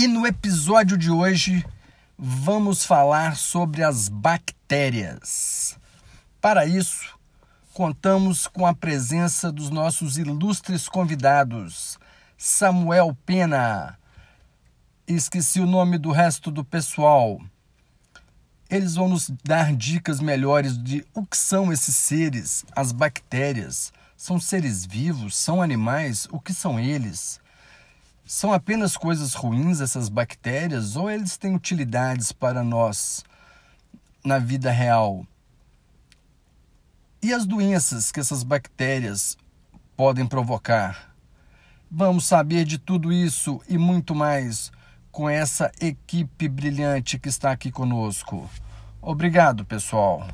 E no episódio de hoje vamos falar sobre as bactérias. Para isso, contamos com a presença dos nossos ilustres convidados, Samuel Pena. Esqueci o nome do resto do pessoal. Eles vão nos dar dicas melhores de o que são esses seres, as bactérias. São seres vivos? São animais? O que são eles? São apenas coisas ruins essas bactérias ou eles têm utilidades para nós na vida real? E as doenças que essas bactérias podem provocar? Vamos saber de tudo isso e muito mais com essa equipe brilhante que está aqui conosco. Obrigado, pessoal.